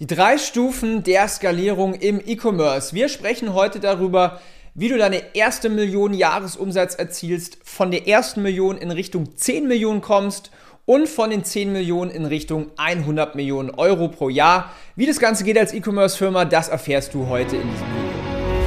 Die drei Stufen der Skalierung im E-Commerce. Wir sprechen heute darüber, wie du deine erste Million Jahresumsatz erzielst, von der ersten Million in Richtung 10 Millionen kommst und von den 10 Millionen in Richtung 100 Millionen Euro pro Jahr. Wie das Ganze geht als E-Commerce-Firma, das erfährst du heute in diesem Video.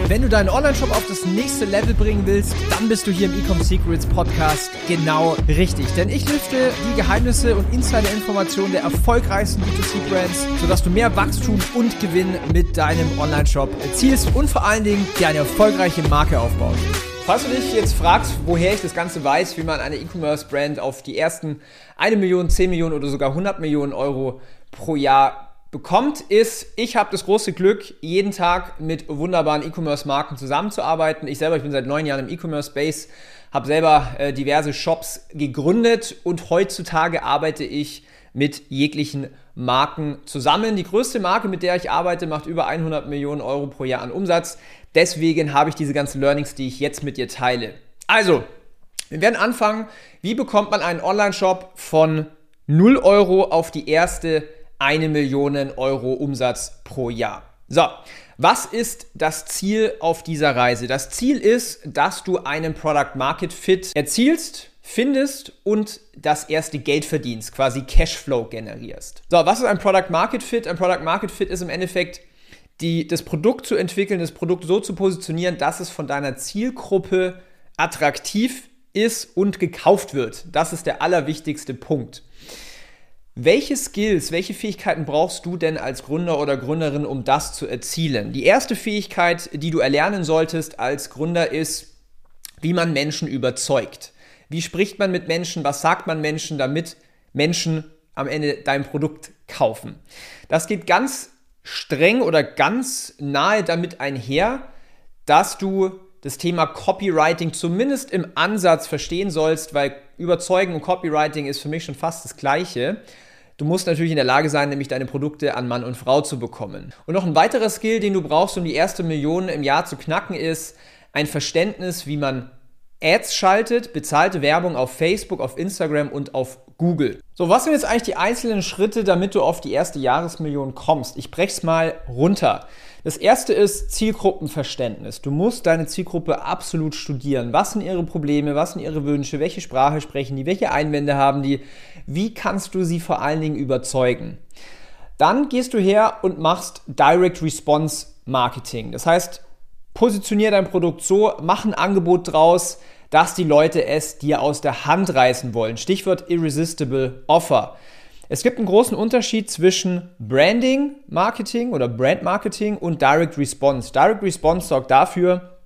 Wenn du deinen Online-Shop auf das nächste Level bringen willst, dann bist du hier im Ecom Secrets Podcast genau richtig. Denn ich lüfte die Geheimnisse und Insider-Informationen der erfolgreichsten B2C-Brands, sodass du mehr Wachstum und Gewinn mit deinem Online-Shop erzielst und vor allen Dingen dir eine erfolgreiche Marke aufbaust. Falls du dich jetzt fragst, woher ich das Ganze weiß, wie man eine E-Commerce-Brand auf die ersten 1 Million, 10 Millionen oder sogar 100 Millionen Euro pro Jahr bekommt, ist, ich habe das große Glück, jeden Tag mit wunderbaren E-Commerce-Marken zusammenzuarbeiten. Ich selber, ich bin seit neun Jahren im E-Commerce-Space, habe selber äh, diverse Shops gegründet und heutzutage arbeite ich mit jeglichen Marken zusammen. Die größte Marke, mit der ich arbeite, macht über 100 Millionen Euro pro Jahr an Umsatz. Deswegen habe ich diese ganzen Learnings, die ich jetzt mit dir teile. Also, wir werden anfangen. Wie bekommt man einen Online-Shop von 0 Euro auf die erste eine Million Euro Umsatz pro Jahr. So, was ist das Ziel auf dieser Reise? Das Ziel ist, dass du einen Product Market Fit erzielst, findest und das erste Geld verdienst, quasi Cashflow generierst. So, was ist ein Product Market Fit? Ein Product Market Fit ist im Endeffekt die, das Produkt zu entwickeln, das Produkt so zu positionieren, dass es von deiner Zielgruppe attraktiv ist und gekauft wird. Das ist der allerwichtigste Punkt. Welche Skills, welche Fähigkeiten brauchst du denn als Gründer oder Gründerin, um das zu erzielen? Die erste Fähigkeit, die du erlernen solltest als Gründer, ist, wie man Menschen überzeugt. Wie spricht man mit Menschen? Was sagt man Menschen, damit Menschen am Ende dein Produkt kaufen? Das geht ganz streng oder ganz nahe damit einher, dass du das Thema Copywriting zumindest im Ansatz verstehen sollst, weil Überzeugen und Copywriting ist für mich schon fast das Gleiche. Du musst natürlich in der Lage sein, nämlich deine Produkte an Mann und Frau zu bekommen. Und noch ein weiterer Skill, den du brauchst, um die erste Million im Jahr zu knacken, ist ein Verständnis, wie man Ads schaltet, bezahlte Werbung auf Facebook, auf Instagram und auf Google. So, was sind jetzt eigentlich die einzelnen Schritte, damit du auf die erste Jahresmillion kommst? Ich brech's mal runter. Das erste ist Zielgruppenverständnis. Du musst deine Zielgruppe absolut studieren. Was sind ihre Probleme? Was sind ihre Wünsche? Welche Sprache sprechen die? Welche Einwände haben die? Wie kannst du sie vor allen Dingen überzeugen? Dann gehst du her und machst Direct Response Marketing. Das heißt, positionier dein Produkt so, mach ein Angebot draus, dass die Leute es dir aus der Hand reißen wollen. Stichwort Irresistible Offer. Es gibt einen großen Unterschied zwischen Branding Marketing oder Brand Marketing und Direct Response. Direct Response sorgt dafür,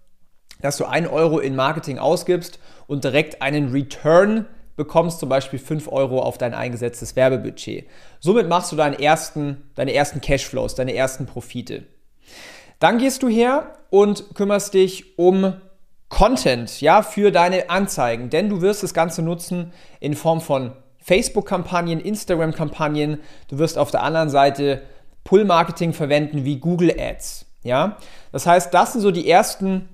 dass du 1 Euro in Marketing ausgibst und direkt einen Return bekommst, zum Beispiel 5 Euro auf dein eingesetztes Werbebudget. Somit machst du deinen ersten, deine ersten Cashflows, deine ersten Profite. Dann gehst du her und kümmerst dich um Content, ja, für deine Anzeigen, denn du wirst das Ganze nutzen in Form von Facebook-Kampagnen, Instagram-Kampagnen. Du wirst auf der anderen Seite Pull-Marketing verwenden wie Google Ads. Ja? Das heißt, das sind so die ersten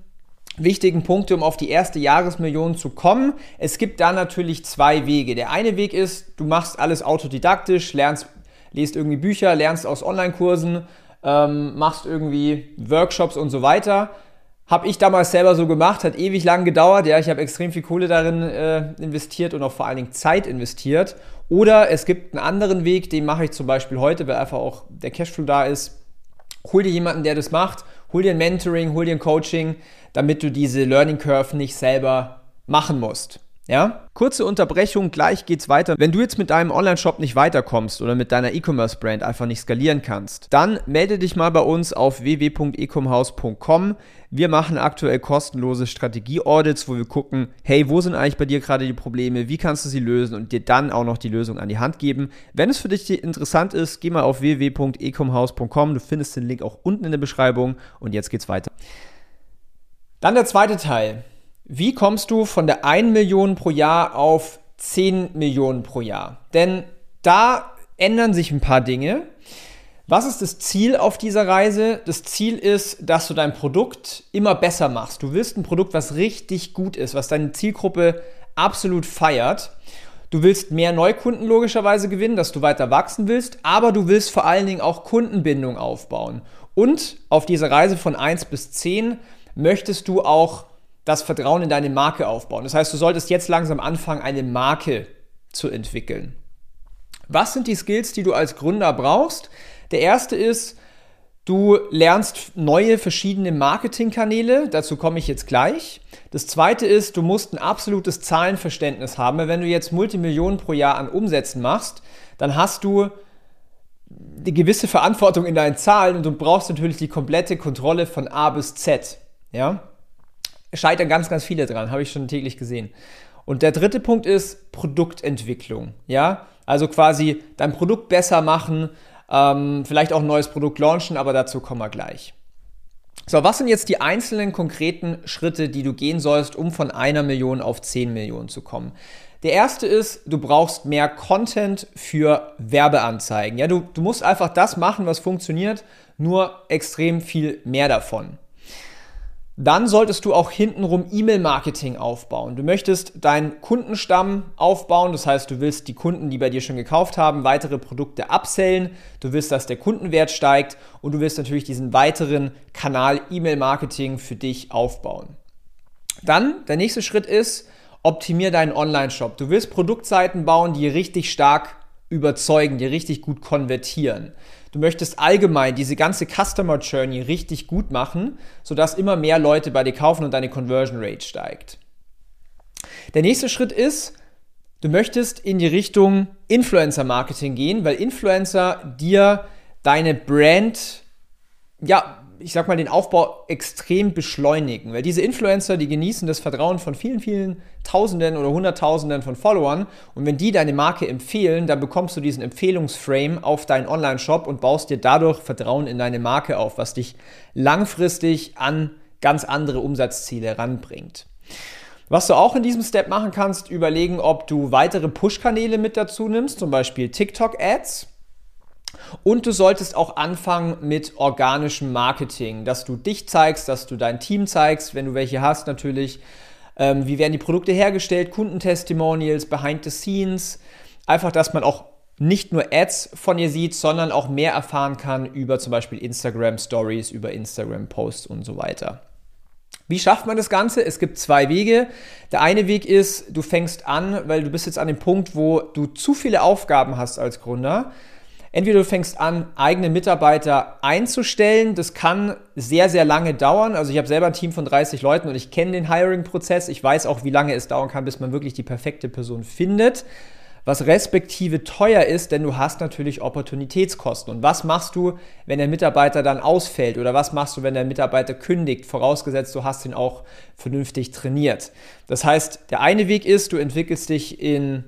wichtigen Punkte, um auf die erste Jahresmillion zu kommen. Es gibt da natürlich zwei Wege. Der eine Weg ist, du machst alles autodidaktisch, lernst, liest irgendwie Bücher, lernst aus Online-Kursen, ähm, machst irgendwie Workshops und so weiter. Habe ich damals selber so gemacht, hat ewig lang gedauert. Ja, ich habe extrem viel Kohle darin äh, investiert und auch vor allen Dingen Zeit investiert. Oder es gibt einen anderen Weg, den mache ich zum Beispiel heute, weil einfach auch der Cashflow da ist. Hol dir jemanden, der das macht. Hol dir ein Mentoring, hol dir ein Coaching, damit du diese Learning Curve nicht selber machen musst. Ja? Kurze Unterbrechung, gleich geht's weiter. Wenn du jetzt mit deinem Online-Shop nicht weiterkommst oder mit deiner E-Commerce-Brand einfach nicht skalieren kannst, dann melde dich mal bei uns auf www.ecomhouse.com. Wir machen aktuell kostenlose Strategie-Audits, wo wir gucken, hey, wo sind eigentlich bei dir gerade die Probleme, wie kannst du sie lösen und dir dann auch noch die Lösung an die Hand geben. Wenn es für dich interessant ist, geh mal auf www.ecomhouse.com. Du findest den Link auch unten in der Beschreibung und jetzt geht's weiter. Dann der zweite Teil. Wie kommst du von der 1 Million pro Jahr auf 10 Millionen pro Jahr? Denn da ändern sich ein paar Dinge. Was ist das Ziel auf dieser Reise? Das Ziel ist, dass du dein Produkt immer besser machst. Du willst ein Produkt, was richtig gut ist, was deine Zielgruppe absolut feiert. Du willst mehr Neukunden logischerweise gewinnen, dass du weiter wachsen willst, aber du willst vor allen Dingen auch Kundenbindung aufbauen. Und auf dieser Reise von 1 bis 10 möchtest du auch das Vertrauen in deine Marke aufbauen. Das heißt, du solltest jetzt langsam anfangen, eine Marke zu entwickeln. Was sind die Skills, die du als Gründer brauchst? Der erste ist, du lernst neue verschiedene Marketingkanäle, dazu komme ich jetzt gleich. Das zweite ist, du musst ein absolutes Zahlenverständnis haben. Wenn du jetzt Multimillionen pro Jahr an Umsätzen machst, dann hast du die gewisse Verantwortung in deinen Zahlen und du brauchst natürlich die komplette Kontrolle von A bis Z. Ja? Scheitern ganz, ganz viele dran, habe ich schon täglich gesehen. Und der dritte Punkt ist Produktentwicklung. Ja? Also quasi dein Produkt besser machen, ähm, vielleicht auch ein neues Produkt launchen, aber dazu kommen wir gleich. So, was sind jetzt die einzelnen konkreten Schritte, die du gehen sollst, um von einer Million auf 10 Millionen zu kommen? Der erste ist, du brauchst mehr Content für Werbeanzeigen. Ja, du, du musst einfach das machen, was funktioniert, nur extrem viel mehr davon. Dann solltest du auch hintenrum E-Mail-Marketing aufbauen. Du möchtest deinen Kundenstamm aufbauen, das heißt, du willst die Kunden, die bei dir schon gekauft haben, weitere Produkte upsellen, du willst, dass der Kundenwert steigt und du willst natürlich diesen weiteren Kanal E-Mail-Marketing für dich aufbauen. Dann, der nächste Schritt ist, optimier deinen Online-Shop. Du willst Produktseiten bauen, die richtig stark überzeugen, die richtig gut konvertieren. Du möchtest allgemein diese ganze Customer Journey richtig gut machen, sodass immer mehr Leute bei dir kaufen und deine Conversion Rate steigt. Der nächste Schritt ist, du möchtest in die Richtung Influencer Marketing gehen, weil Influencer dir deine Brand ja ich sag mal, den Aufbau extrem beschleunigen. Weil diese Influencer, die genießen das Vertrauen von vielen, vielen Tausenden oder Hunderttausenden von Followern. Und wenn die deine Marke empfehlen, dann bekommst du diesen Empfehlungsframe auf deinen Online-Shop und baust dir dadurch Vertrauen in deine Marke auf, was dich langfristig an ganz andere Umsatzziele ranbringt. Was du auch in diesem Step machen kannst, überlegen, ob du weitere Push-Kanäle mit dazu nimmst, zum Beispiel TikTok-Ads und du solltest auch anfangen mit organischem Marketing, dass du dich zeigst, dass du dein Team zeigst, wenn du welche hast natürlich. Ähm, wie werden die Produkte hergestellt, Kundentestimonials, Behind the Scenes. Einfach, dass man auch nicht nur Ads von ihr sieht, sondern auch mehr erfahren kann über zum Beispiel Instagram Stories, über Instagram Posts und so weiter. Wie schafft man das Ganze? Es gibt zwei Wege. Der eine Weg ist, du fängst an, weil du bist jetzt an dem Punkt, wo du zu viele Aufgaben hast als Gründer Entweder du fängst an, eigene Mitarbeiter einzustellen. Das kann sehr, sehr lange dauern. Also ich habe selber ein Team von 30 Leuten und ich kenne den Hiring-Prozess. Ich weiß auch, wie lange es dauern kann, bis man wirklich die perfekte Person findet. Was respektive teuer ist, denn du hast natürlich Opportunitätskosten. Und was machst du, wenn der Mitarbeiter dann ausfällt? Oder was machst du, wenn der Mitarbeiter kündigt? Vorausgesetzt, du hast ihn auch vernünftig trainiert. Das heißt, der eine Weg ist, du entwickelst dich in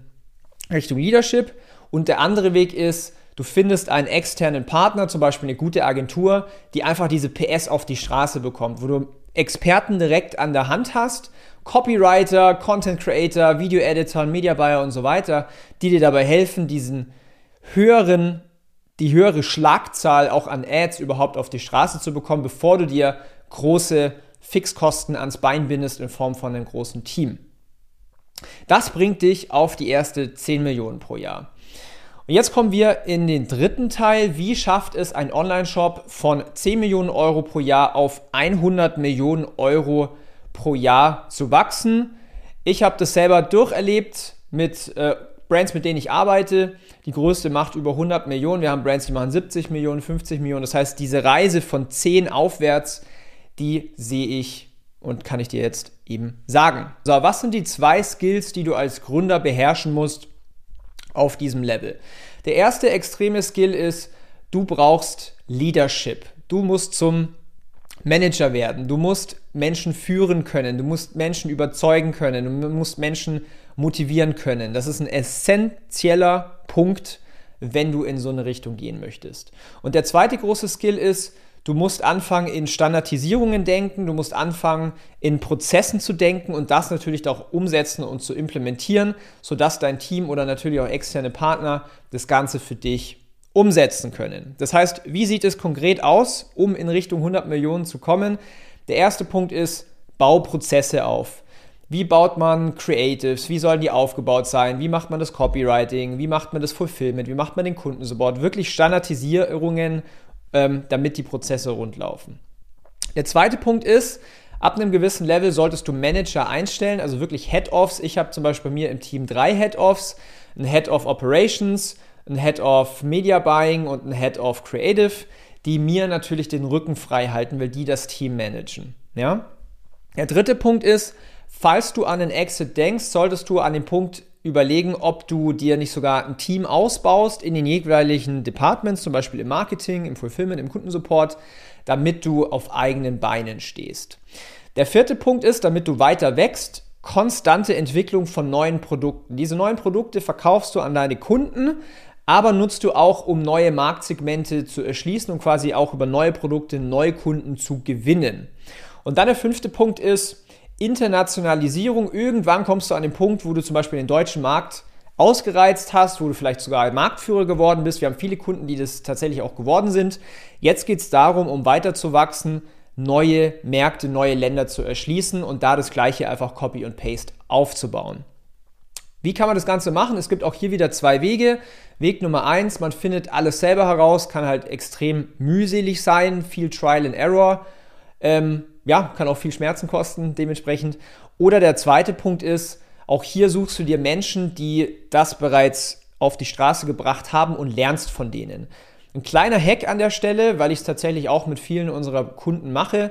Richtung Leadership. Und der andere Weg ist, Du findest einen externen Partner, zum Beispiel eine gute Agentur, die einfach diese PS auf die Straße bekommt, wo du Experten direkt an der Hand hast, Copywriter, Content Creator, Video Editor, Media Buyer und so weiter, die dir dabei helfen, diesen höheren, die höhere Schlagzahl auch an Ads überhaupt auf die Straße zu bekommen, bevor du dir große Fixkosten ans Bein bindest in Form von einem großen Team. Das bringt dich auf die erste 10 Millionen pro Jahr. Und jetzt kommen wir in den dritten Teil. Wie schafft es ein Online-Shop von 10 Millionen Euro pro Jahr auf 100 Millionen Euro pro Jahr zu wachsen? Ich habe das selber durcherlebt mit äh, Brands, mit denen ich arbeite. Die größte macht über 100 Millionen. Wir haben Brands, die machen 70 Millionen, 50 Millionen. Das heißt, diese Reise von 10 aufwärts, die sehe ich und kann ich dir jetzt eben sagen. So, was sind die zwei Skills, die du als Gründer beherrschen musst, auf diesem Level. Der erste extreme Skill ist, du brauchst Leadership. Du musst zum Manager werden. Du musst Menschen führen können. Du musst Menschen überzeugen können. Du musst Menschen motivieren können. Das ist ein essentieller Punkt, wenn du in so eine Richtung gehen möchtest. Und der zweite große Skill ist, Du musst anfangen, in Standardisierungen denken, du musst anfangen, in Prozessen zu denken und das natürlich auch umsetzen und zu implementieren, sodass dein Team oder natürlich auch externe Partner das Ganze für dich umsetzen können. Das heißt, wie sieht es konkret aus, um in Richtung 100 Millionen zu kommen? Der erste Punkt ist, bau Prozesse auf. wie baut man Creatives, wie sollen die aufgebaut sein, wie macht man das Copywriting, wie macht man das Fulfillment, wie macht man den Kundensupport, wirklich Standardisierungen, ähm, damit die Prozesse rundlaufen. Der zweite Punkt ist, ab einem gewissen Level solltest du Manager einstellen, also wirklich Head-Offs. Ich habe zum Beispiel bei mir im Team drei Head-Offs, ein Head of Operations, ein Head of Media Buying und ein Head of Creative, die mir natürlich den Rücken frei halten, weil die das Team managen. Ja? Der dritte Punkt ist, Falls du an den Exit denkst, solltest du an dem Punkt überlegen, ob du dir nicht sogar ein Team ausbaust in den jeweiligen Departments, zum Beispiel im Marketing, im Fulfillment, im Kundensupport, damit du auf eigenen Beinen stehst. Der vierte Punkt ist, damit du weiter wächst, konstante Entwicklung von neuen Produkten. Diese neuen Produkte verkaufst du an deine Kunden, aber nutzt du auch, um neue Marktsegmente zu erschließen und quasi auch über neue Produkte neue Kunden zu gewinnen. Und dann der fünfte Punkt ist, Internationalisierung. Irgendwann kommst du an den Punkt, wo du zum Beispiel den deutschen Markt ausgereizt hast, wo du vielleicht sogar Marktführer geworden bist. Wir haben viele Kunden, die das tatsächlich auch geworden sind. Jetzt geht es darum, um weiter zu wachsen, neue Märkte, neue Länder zu erschließen und da das gleiche einfach Copy und Paste aufzubauen. Wie kann man das Ganze machen? Es gibt auch hier wieder zwei Wege. Weg Nummer eins, man findet alles selber heraus, kann halt extrem mühselig sein, viel Trial and Error. Ähm, ja, kann auch viel Schmerzen kosten dementsprechend. Oder der zweite Punkt ist, auch hier suchst du dir Menschen, die das bereits auf die Straße gebracht haben und lernst von denen. Ein kleiner Hack an der Stelle, weil ich es tatsächlich auch mit vielen unserer Kunden mache.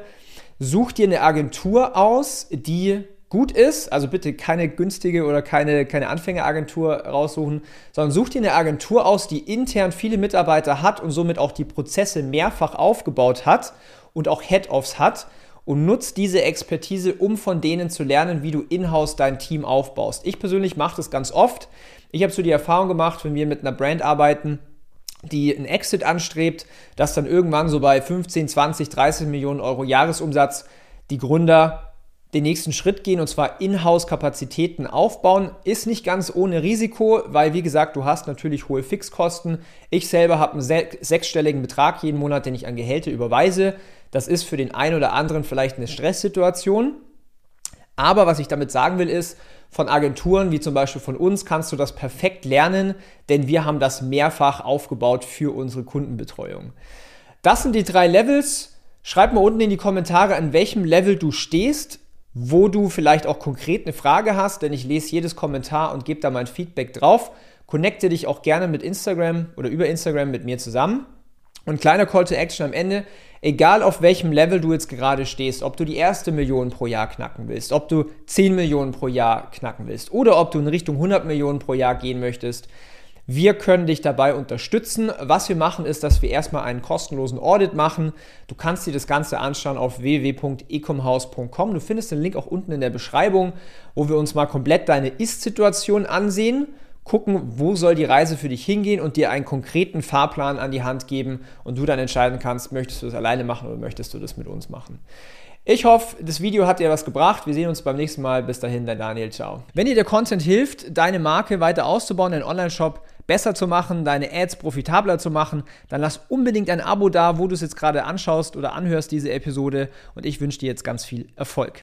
Such dir eine Agentur aus, die gut ist. Also bitte keine günstige oder keine, keine Anfängeragentur raussuchen, sondern such dir eine Agentur aus, die intern viele Mitarbeiter hat und somit auch die Prozesse mehrfach aufgebaut hat und auch Head-Offs hat und nutzt diese Expertise, um von denen zu lernen, wie du in-house dein Team aufbaust. Ich persönlich mache das ganz oft. Ich habe so die Erfahrung gemacht, wenn wir mit einer Brand arbeiten, die einen Exit anstrebt, dass dann irgendwann so bei 15, 20, 30 Millionen Euro Jahresumsatz die Gründer den nächsten Schritt gehen und zwar In-house-Kapazitäten aufbauen. Ist nicht ganz ohne Risiko, weil wie gesagt, du hast natürlich hohe Fixkosten. Ich selber habe einen sechsstelligen Betrag jeden Monat, den ich an Gehälter überweise. Das ist für den einen oder anderen vielleicht eine Stresssituation. Aber was ich damit sagen will, ist, von Agenturen wie zum Beispiel von uns kannst du das perfekt lernen, denn wir haben das mehrfach aufgebaut für unsere Kundenbetreuung. Das sind die drei Levels. Schreib mal unten in die Kommentare, an welchem Level du stehst, wo du vielleicht auch konkret eine Frage hast, denn ich lese jedes Kommentar und gebe da mein Feedback drauf. Connecte dich auch gerne mit Instagram oder über Instagram mit mir zusammen. Und kleiner Call to Action am Ende egal auf welchem Level du jetzt gerade stehst, ob du die erste Million pro Jahr knacken willst, ob du 10 Millionen pro Jahr knacken willst oder ob du in Richtung 100 Millionen pro Jahr gehen möchtest, wir können dich dabei unterstützen. Was wir machen, ist, dass wir erstmal einen kostenlosen Audit machen. Du kannst dir das Ganze anschauen auf www.ecomhouse.com. Du findest den Link auch unten in der Beschreibung, wo wir uns mal komplett deine Ist-Situation ansehen gucken, wo soll die Reise für dich hingehen und dir einen konkreten Fahrplan an die Hand geben und du dann entscheiden kannst, möchtest du das alleine machen oder möchtest du das mit uns machen. Ich hoffe, das Video hat dir was gebracht. Wir sehen uns beim nächsten Mal. Bis dahin, dein Daniel. Ciao. Wenn dir der Content hilft, deine Marke weiter auszubauen, deinen Online-Shop besser zu machen, deine Ads profitabler zu machen, dann lass unbedingt ein Abo da, wo du es jetzt gerade anschaust oder anhörst, diese Episode. Und ich wünsche dir jetzt ganz viel Erfolg.